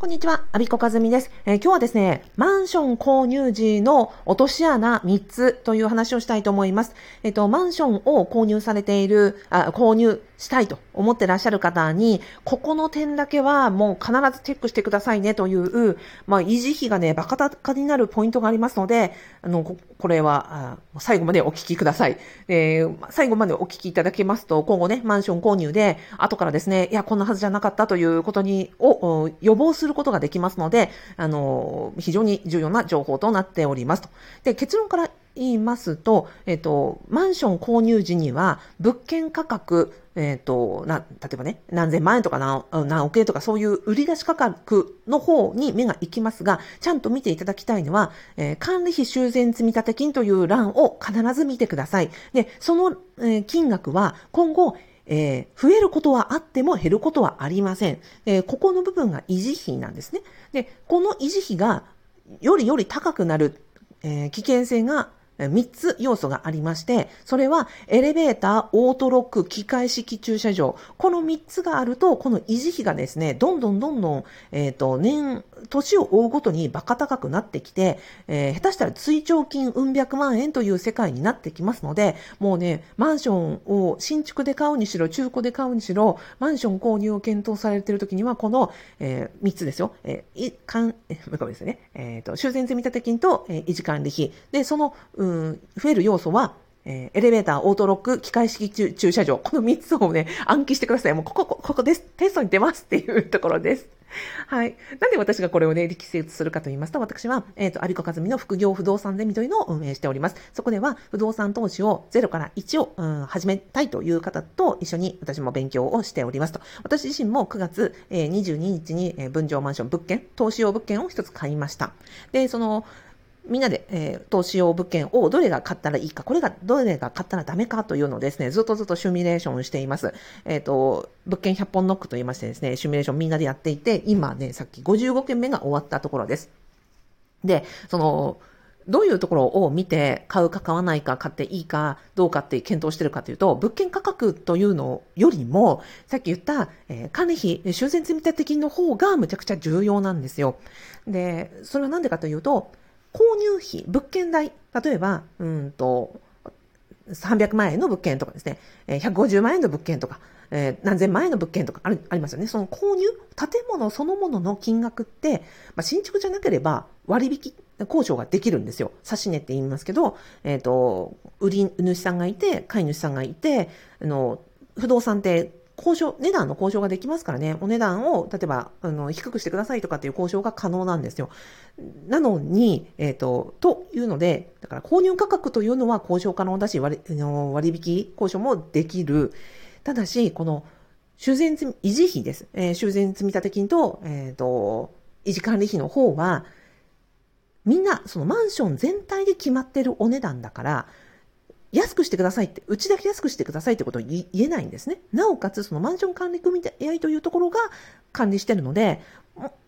こんにちは、アビコカズミです、えー、今日はですね、マンション購入時の落とし穴3つという話をしたいと思います。えっ、ー、と、マンションを購入されている、あ、購入したいと思ってらっしゃる方に、ここの点だけはもう必ずチェックしてくださいねという、まあ、維持費がね、バカ高になるポイントがありますので、あの、これは、最後までお聞きください。えー、最後までお聞きいただけますと、今後ね、マンション購入で、後からですね、いや、こんなはずじゃなかったということに、を予防するることができますので、あの、非常に重要な情報となっておりますと。で、結論から言いますと、えっと、マンション購入時には、物件価格、えっと、な、例えばね、何千万円とか何何億円とかそういう売り出し価格の方に目が行きますが、ちゃんと見ていただきたいのは、えー、管理費修繕積立金という欄を必ず見てください。で、その、えー、金額は今後、えー、増えることはあっても減ることはありません。えー、ここの部分が維持費なんですね。で、この維持費がよりより高くなる、えー、危険性が3つ要素がありまして、それはエレベーター、オートロック、機械式駐車場。この3つがあると、この維持費がですね、どんどんどんどん、えっ、ー、と、年、年を追うごとにバカ高くなってきて、えー、下手したら追徴金うん百万円という世界になってきますので、もうね、マンションを新築で買うにしろ、中古で買うにしろ、マンション購入を検討されているときには、この、えー、3つですよ。えー、い、かん、えー、ですね。えっ、ー、と、修繕積立金と、えー、維持管理費。で、その、う、増える要素は、えー、エレベーター、オートロック、機械式駐車場。この3つをね、暗記してください。もうここ、ここです。テストに出ますっていうところです。はい。なんで私がこれをね、力説するかと言いますと、私は、えっ、ー、と、アビコカズミの副業不動産ゼミというのを運営しております。そこでは、不動産投資を0から1を、うん、始めたいという方と一緒に私も勉強をしておりますと。私自身も9月、えー、22日に、え、分譲マンション物件、投資用物件を一つ買いました。で、その、みんなで、えー、投資用物件をどれが買ったらいいか、これがどれが買ったらダメかというのをですね、ずっとずっとシミュレーションしています。えっ、ー、と、物件100本ノックと言いましてですね、シミュレーションみんなでやっていて、今ね、さっき55件目が終わったところです。で、その、どういうところを見て買うか買わないか買っていいかどうかって検討してるかというと、物件価格というのよりも、さっき言った、えー、管理費、修繕積立金の方がむちゃくちゃ重要なんですよ。で、それはなんでかというと、入費、物件代、例えば、うんと、300万円の物件とかですね、150万円の物件とか、えー、何千万円の物件とかあるありますよね。その購入、建物そのものの金額って、まあ、新築じゃなければ割引交渉ができるんですよ。差し値って言いますけど、えっ、ー、と、売り主さんがいて、買い主さんがいて、あの、不動産って交渉、値段の交渉ができますからね、お値段を、例えば、あの、低くしてくださいとかっていう交渉が可能なんですよ。なのに、えっ、ー、と、というので、だから購入価格というのは交渉可能だし、割の割引交渉もできる。ただし、この、修繕積、維持費です。えー、修繕積立金と、えっ、ー、と、維持管理費の方は、みんな、そのマンション全体で決まってるお値段だから、安くしてくださいって、うちだけ安くしてくださいってことを言えないんですね。なおかつ、そのマンション管理組合というところが管理してるので、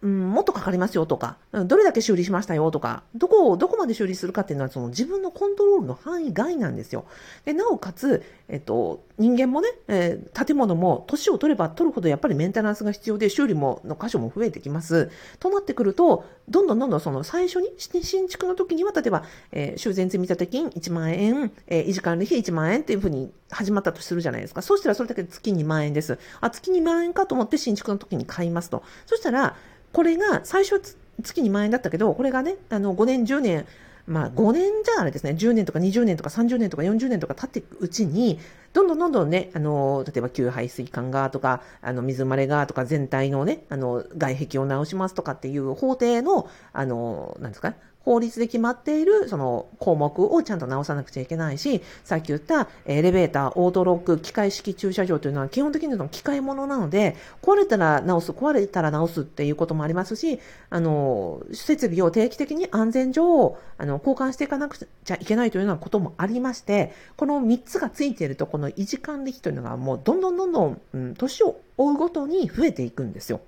うん、もっとかかりますよとか、どれだけ修理しましたよとか、どこを、どこまで修理するかっていうのは、その自分のコントロールの範囲外なんですよ。で、なおかつ、えっと、人間もね、えー、建物も年を取れば取るほどやっぱりメンテナンスが必要で、修理も、の箇所も増えてきます。となってくると、どんどんどんどんその最初に、新築の時には、例えば、えー、修繕積立金1万円、えー、維持管理費1万円っていうふうに始まったとするじゃないですか。そうしたらそれだけで月2万円です。あ、月2万円かと思って新築の時に買いますと。そしたら、これが最初月2万円だったけど、これがね、あの5年、10年、まあ5年じゃあれですね、10年とか20年とか30年とか40年とか経っていくうちに、どんどんどんどんね、あの、例えば旧排水管がとか、あの、水漏れがとか、全体のね、あの、外壁を直しますとかっていう法定の、あの、なんですか、法律で決まっているその項目をちゃんと直さなくちゃいけないし、さっき言ったエレベーター、オートロック、機械式駐車場というのは基本的には機械物なので、壊れたら直す、壊れたら直すっていうこともありますし、あの、設備を定期的に安全上、あの、交換していかなくちゃいけないというようなこともありまして、この3つがついていると、この維持管理費というのがもうどんどんどんどん、うん、年を追うごとに増えていくんですよ。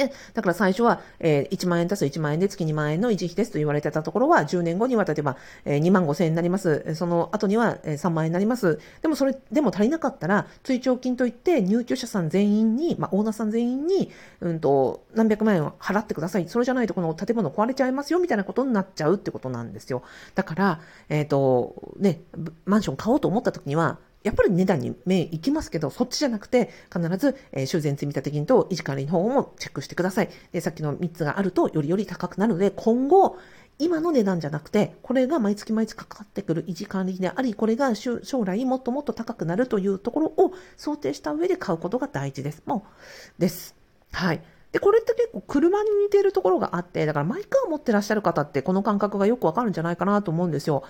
で、だから最初は、えー、1万円足す1万円で月2万円の維持費ですと言われてたところは、10年後には例えば、えー、2万5千円になります。その後には、えー、3万円になります。でもそれでも足りなかったら、追徴金といって入居者さん全員に、まあ、オーナーさん全員に、うんと、何百万円を払ってください。それじゃないとこの建物壊れちゃいますよ、みたいなことになっちゃうってことなんですよ。だから、えっ、ー、と、ね、マンション買おうと思った時には、やっぱり値段に目いきますけど、そっちじゃなくて、必ず、えー、修繕積立金と維持管理の方もチェックしてください。で、さっきの3つがあると、よりより高くなるので、今後、今の値段じゃなくて、これが毎月毎月かかってくる維持管理費であり、これが将来もっともっと高くなるというところを想定した上で買うことが大事です。もう、です。はい。で、これって結構車に似てるところがあって、だからマイカーを持ってらっしゃる方ってこの感覚がよくわかるんじゃないかなと思うんですよ。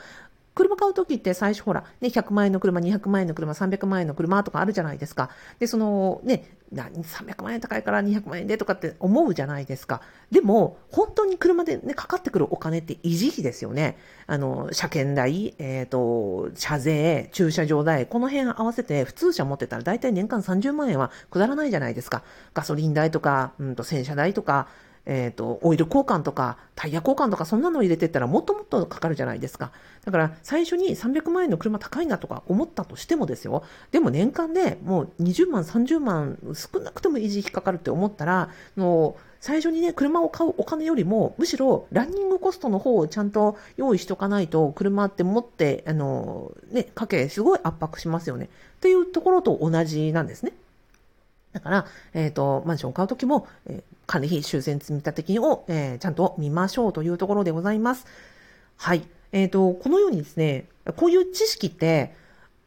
車買うときって最初ほら、ね、100万円の車、200万円の車、300万円の車とかあるじゃないですか。で、そのね、300万円高いから200万円でとかって思うじゃないですか。でも、本当に車でね、かかってくるお金って維持費ですよね。あの、車検代、えっ、ー、と、車税、駐車場代、この辺合わせて普通車持ってたら大体年間30万円はくだらないじゃないですか。ガソリン代とか、うんと、洗車代とか、えっ、ー、と、オイル交換とか、タイヤ交換とか、そんなのを入れてったらもっともっとかかるじゃないですか。だから、最初に300万円の車高いなとか思ったとしてもですよ。でも年間でもう20万、30万、少なくても維持費かかるって思ったら、の最初にね、車を買うお金よりも、むしろランニングコストの方をちゃんと用意しとかないと、車って持って、あの、ね、家計すごい圧迫しますよね。っていうところと同じなんですね。だから、えっ、ー、と、マンションを買うときも、えー、管理費修繕積立金を、えー、ちゃんと見ましょうというところでございます。はい。えっ、ー、と、このようにですね、こういう知識って、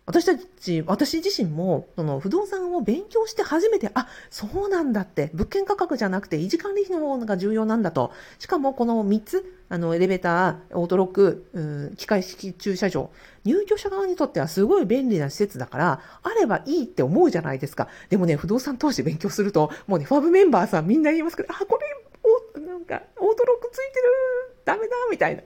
私たち、私自身も、その不動産を勉強して初めて、あ、そうなんだって、物件価格じゃなくて維持管理費の方が重要なんだと。しかもこの3つ、あの、エレベーター、オートロック、うん、機械式駐車場、入居者側にとってはすごい便利な施設だから、あればいいって思うじゃないですか。でもね、不動産投資勉強すると、もうね、ファブメンバーさんみんな言いますけど、あ、これ、お、なんか、オートロックついてる、ダメだ、みたいな。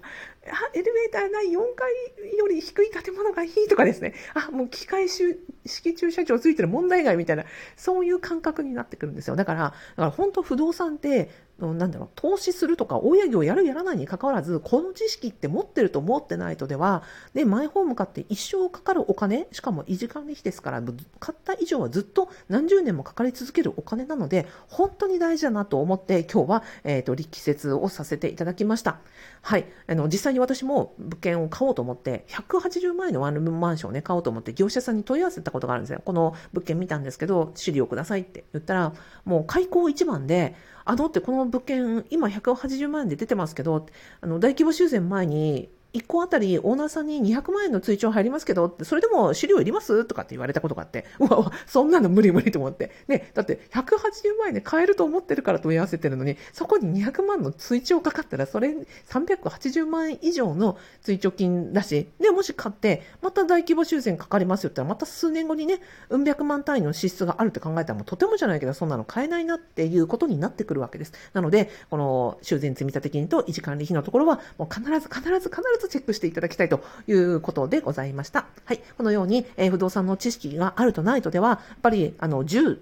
エレベーターない4階より低い建物がいいとかですね。あ、もう機械式駐車場ついてる問題外みたいな、そういう感覚になってくるんですよ。だから、だから本当不動産って、なんだろう、投資するとか、大家業やるやらないに関わらず、この知識って持ってると思ってないとでは、で、マイホーム買って一生かかるお金、しかも維持管理費ですから、買った以上はずっと何十年もかかり続けるお金なので、本当に大事だなと思って、今日は、えっ、ー、と、力説をさせていただきました。はい。あの、実際に私も物件を買おうと思って、180万円のワンルームマンションをね、買おうと思って、業者さんに問い合わせたことがあるんですよ。この物件見たんですけど、資料くださいって言ったら、もう開口一番で、あのってこの物件、今180万円で出てますけど、あの、大規模修繕前に1個あたりオーナーさんに200万円の追徴入りますけど、それでも資料いりますとかって言われたことがあって、うわわ、そんなの無理無理と思って。ね、だって180万円で買えると思ってるから問い合わせてるのに、そこに200万の追徴かかったら、それ380万円以上の追徴金だし、で、もし買って、また大規模修繕かかりますよって言ったら、また数年後にね、うん百万単位の支出があるって考えたら、もうとてもじゃないけど、そんなの買えないなっていうことになってくるわけです。なので、この修繕積立金と維持管理費のところは、もう必ず必ず必ずチェックしていただきたいということでございました。はい。このように、えー、不動産の知識があるとないとでは、やっぱり、あの、住、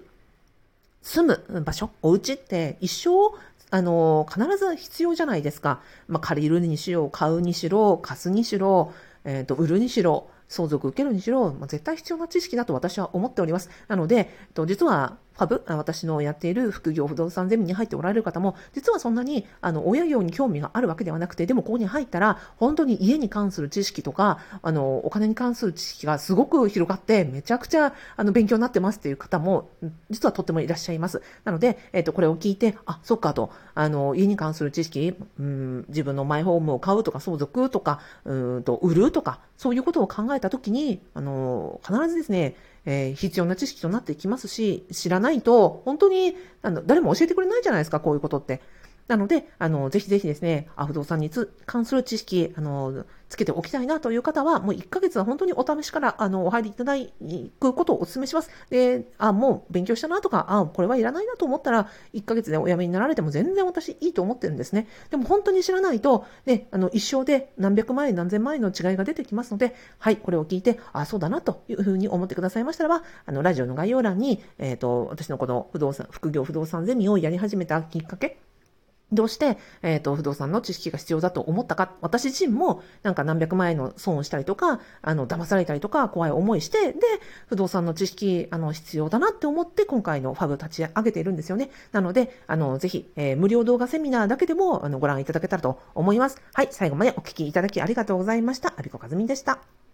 住む場所、お家って一生、あの、必ず必要じゃないですか。まあ、借りるにしろ、買うにしろ、貸すにしろ、えっ、ー、と、売るにしろ、相続受けるにしろ、まあ、絶対必要な知識だと私は思っております。なので、えっと、実は、ファブ、私のやっている副業不動産ゼミに入っておられる方も、実はそんなに、あの、親業に興味があるわけではなくて、でもここに入ったら、本当に家に関する知識とか、あの、お金に関する知識がすごく広がって、めちゃくちゃ、あの、勉強になってますっていう方も、実はとってもいらっしゃいます。なので、えっと、これを聞いて、あ、そっかと、あの、家に関する知識、うん、自分のマイホームを買うとか、相続とか、うんと、売るとか、そういうことを考えたときに、あの、必ずですね、えー、必要な知識となっていきますし、知らないと、本当に、あの、誰も教えてくれないじゃないですか、こういうことって。なので、あの、ぜひぜひですね、あ不動産に関する知識、あの、つけておきたいなという方は、もう1ヶ月は本当にお試しから、あの、お入りいただくことをお勧めします。で、あ、もう勉強したなとか、あ、これはいらないなと思ったら、1ヶ月でお辞めになられても全然私いいと思ってるんですね。でも本当に知らないと、ね、あの、一生で何百万円、何千万円の違いが出てきますので、はい、これを聞いて、あ、そうだなというふうに思ってくださいましたらば、あの、ラジオの概要欄に、えっ、ー、と、私のこの不動産、副業不動産ゼミをやり始めたきっかけ、どうして、えっ、ー、と、不動産の知識が必要だと思ったか、私自身も、なんか何百万円の損をしたりとか、あの、騙されたりとか、怖い思いして、で、不動産の知識、あの、必要だなって思って、今回のファブ立ち上げているんですよね。なので、あの、ぜひ、えー、無料動画セミナーだけでも、あの、ご覧いただけたらと思います。はい、最後までお聞きいただきありがとうございました。アビコカズミでした。